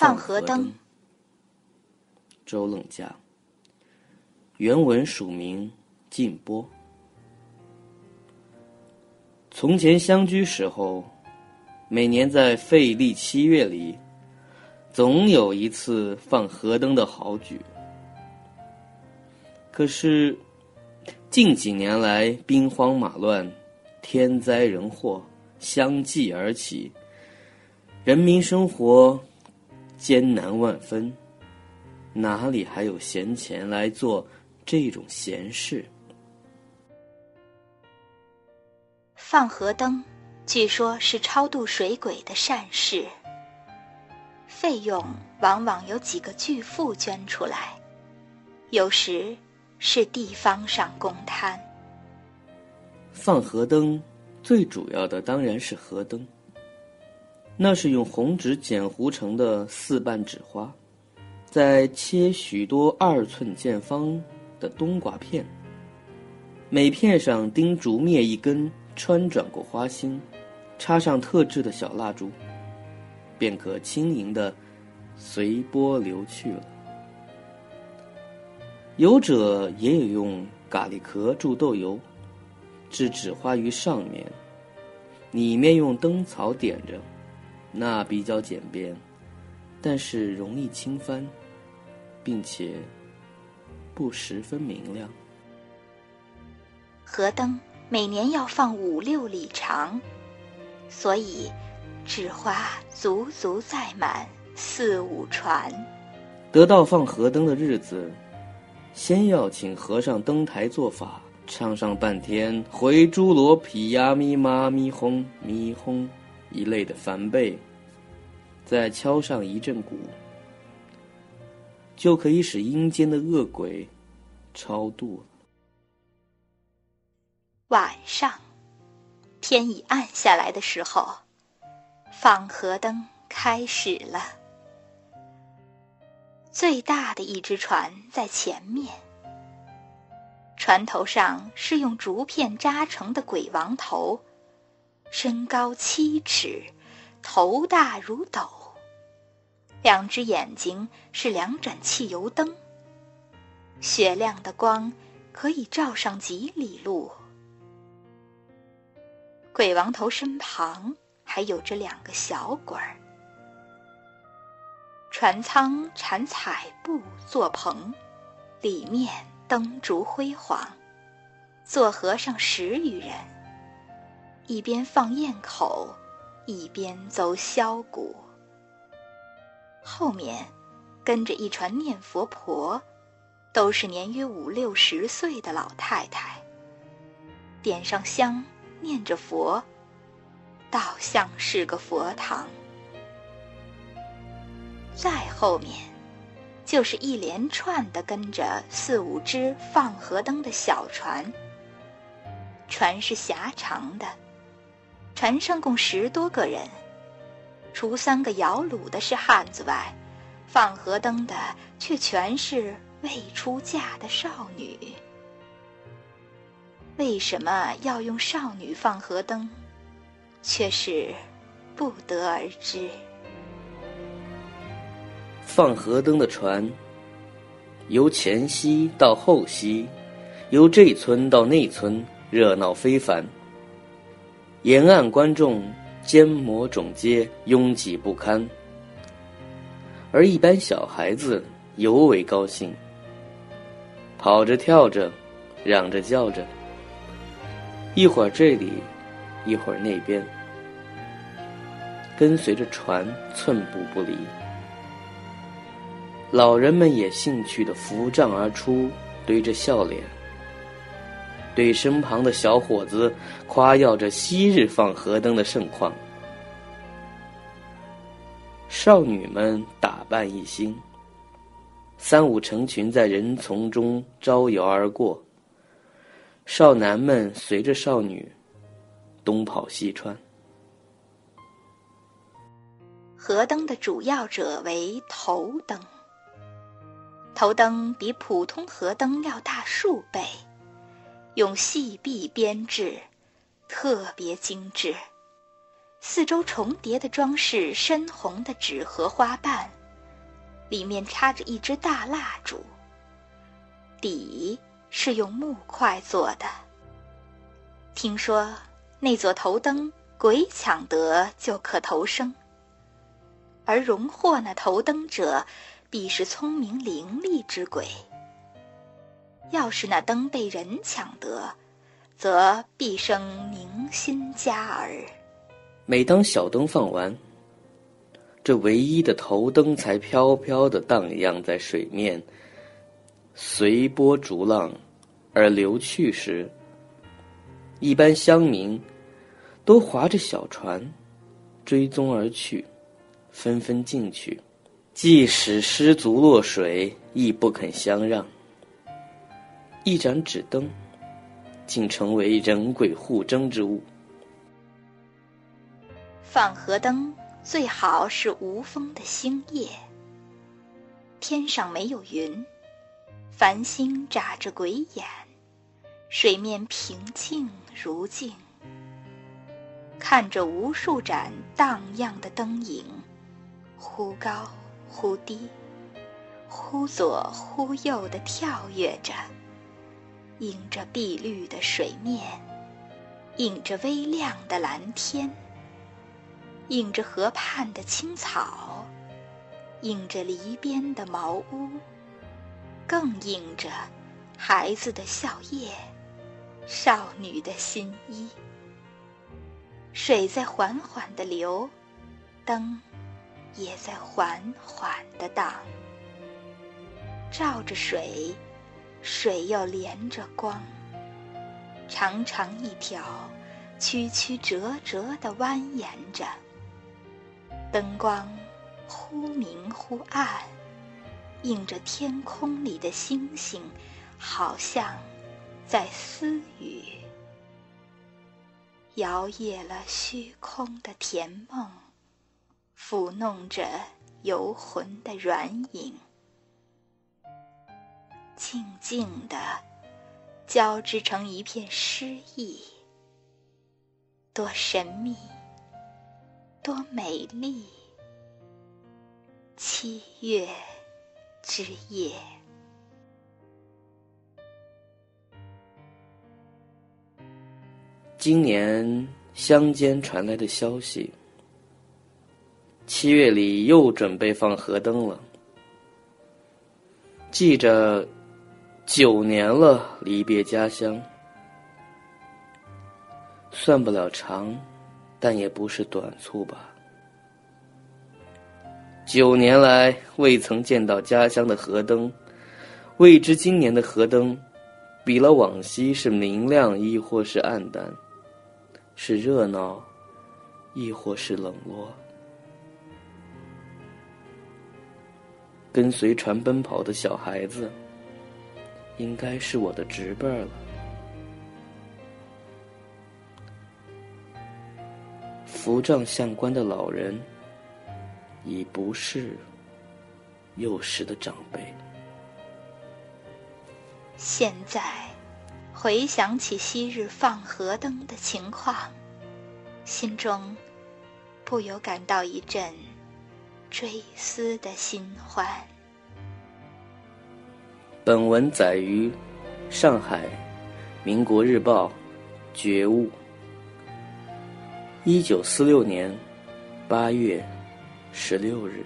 放河灯，周冷家。原文署名晋波。从前相居时候，每年在废历七月里，总有一次放河灯的好举。可是近几年来，兵荒马乱，天灾人祸相继而起，人民生活艰难万分，哪里还有闲钱来做这种闲事？放河灯，据说是超度水鬼的善事，费用往往有几个巨富捐出来，有时是地方上公摊。放河灯，最主要的当然是河灯。那是用红纸剪糊成的四瓣纸花，再切许多二寸见方的冬瓜片，每片上钉竹篾一根。穿转过花心，插上特制的小蜡烛，便可轻盈的随波流去了。有者也有用咖喱壳注豆油，置纸花于上面，里面用灯草点着，那比较简便，但是容易轻翻，并且不十分明亮。河灯。每年要放五六里长，所以纸花足足载满四五船。得到放河灯的日子，先要请和尚登台做法，唱上半天“回珠罗皮呀咪妈咪哄咪哄”一类的梵呗，再敲上一阵鼓，就可以使阴间的恶鬼超度了。晚上，天已暗下来的时候，放河灯开始了。最大的一只船在前面，船头上是用竹片扎成的鬼王头，身高七尺，头大如斗，两只眼睛是两盏汽油灯，雪亮的光可以照上几里路。鬼王头身旁还有着两个小鬼儿，船舱缠彩布做棚，里面灯烛辉煌，坐和尚十余人，一边放焰口，一边奏箫鼓。后面跟着一船念佛婆，都是年约五六十岁的老太太，点上香。念着佛，倒像是个佛堂。再后面，就是一连串的跟着四五只放河灯的小船。船是狭长的，船上共十多个人，除三个摇橹的是汉子外，放河灯的却全是未出嫁的少女。为什么要用少女放河灯，却是不得而知。放河灯的船，由前溪到后溪，由这村到那村，热闹非凡。沿岸观众肩摩踵接，拥挤不堪，而一般小孩子尤为高兴，跑着跳着，嚷着叫着。一会儿这里，一会儿那边，跟随着船寸步不离。老人们也兴趣的扶杖而出，堆着笑脸，对身旁的小伙子夸耀着昔日放河灯的盛况。少女们打扮一新，三五成群在人丛中招摇而过。少男们随着少女东跑西窜。河灯的主要者为头灯，头灯比普通河灯要大数倍，用细壁编制，特别精致。四周重叠的装饰深红的纸和花瓣，里面插着一支大蜡烛，底是用木块做的。听说那座头灯，鬼抢得就可投生，而荣获那头灯者，必是聪明伶俐之鬼。要是那灯被人抢得，则必生明心佳儿。每当小灯放完，这唯一的头灯才飘飘的荡漾在水面，随波逐浪而流去时，一般乡民都划着小船追踪而去，纷纷进去，即使失足落水，亦不肯相让。一盏纸灯，竟成为人鬼互争之物。放河灯最好是无风的星夜，天上没有云，繁星眨着鬼眼，水面平静如镜。看着无数盏荡漾的灯影，忽高忽低，忽左忽右的跳跃着。映着碧绿的水面，映着微亮的蓝天，映着河畔的青草，映着篱边的茅屋，更映着孩子的笑靥，少女的新衣。水在缓缓的流，灯也在缓缓的荡，照着水。水又连着光，长长一条，曲曲折折地蜿蜒着。灯光忽明忽暗，映着天空里的星星，好像在私语，摇曳了虚空的甜梦，抚弄着游魂的软影。静静的，交织成一片诗意，多神秘，多美丽。七月之夜，今年乡间传来的消息，七月里又准备放河灯了。记着。九年了，离别家乡，算不了长，但也不是短促吧。九年来未曾见到家乡的河灯，未知今年的河灯，比了往昔是明亮，亦或是暗淡；是热闹，亦或是冷落。跟随船奔跑的小孩子。应该是我的侄辈了。扶杖相关的老人，已不是幼时的长辈。现在回想起昔日放河灯的情况，心中不由感到一阵追思的心欢。本文载于上海《民国日报》觉悟，一九四六年八月十六日。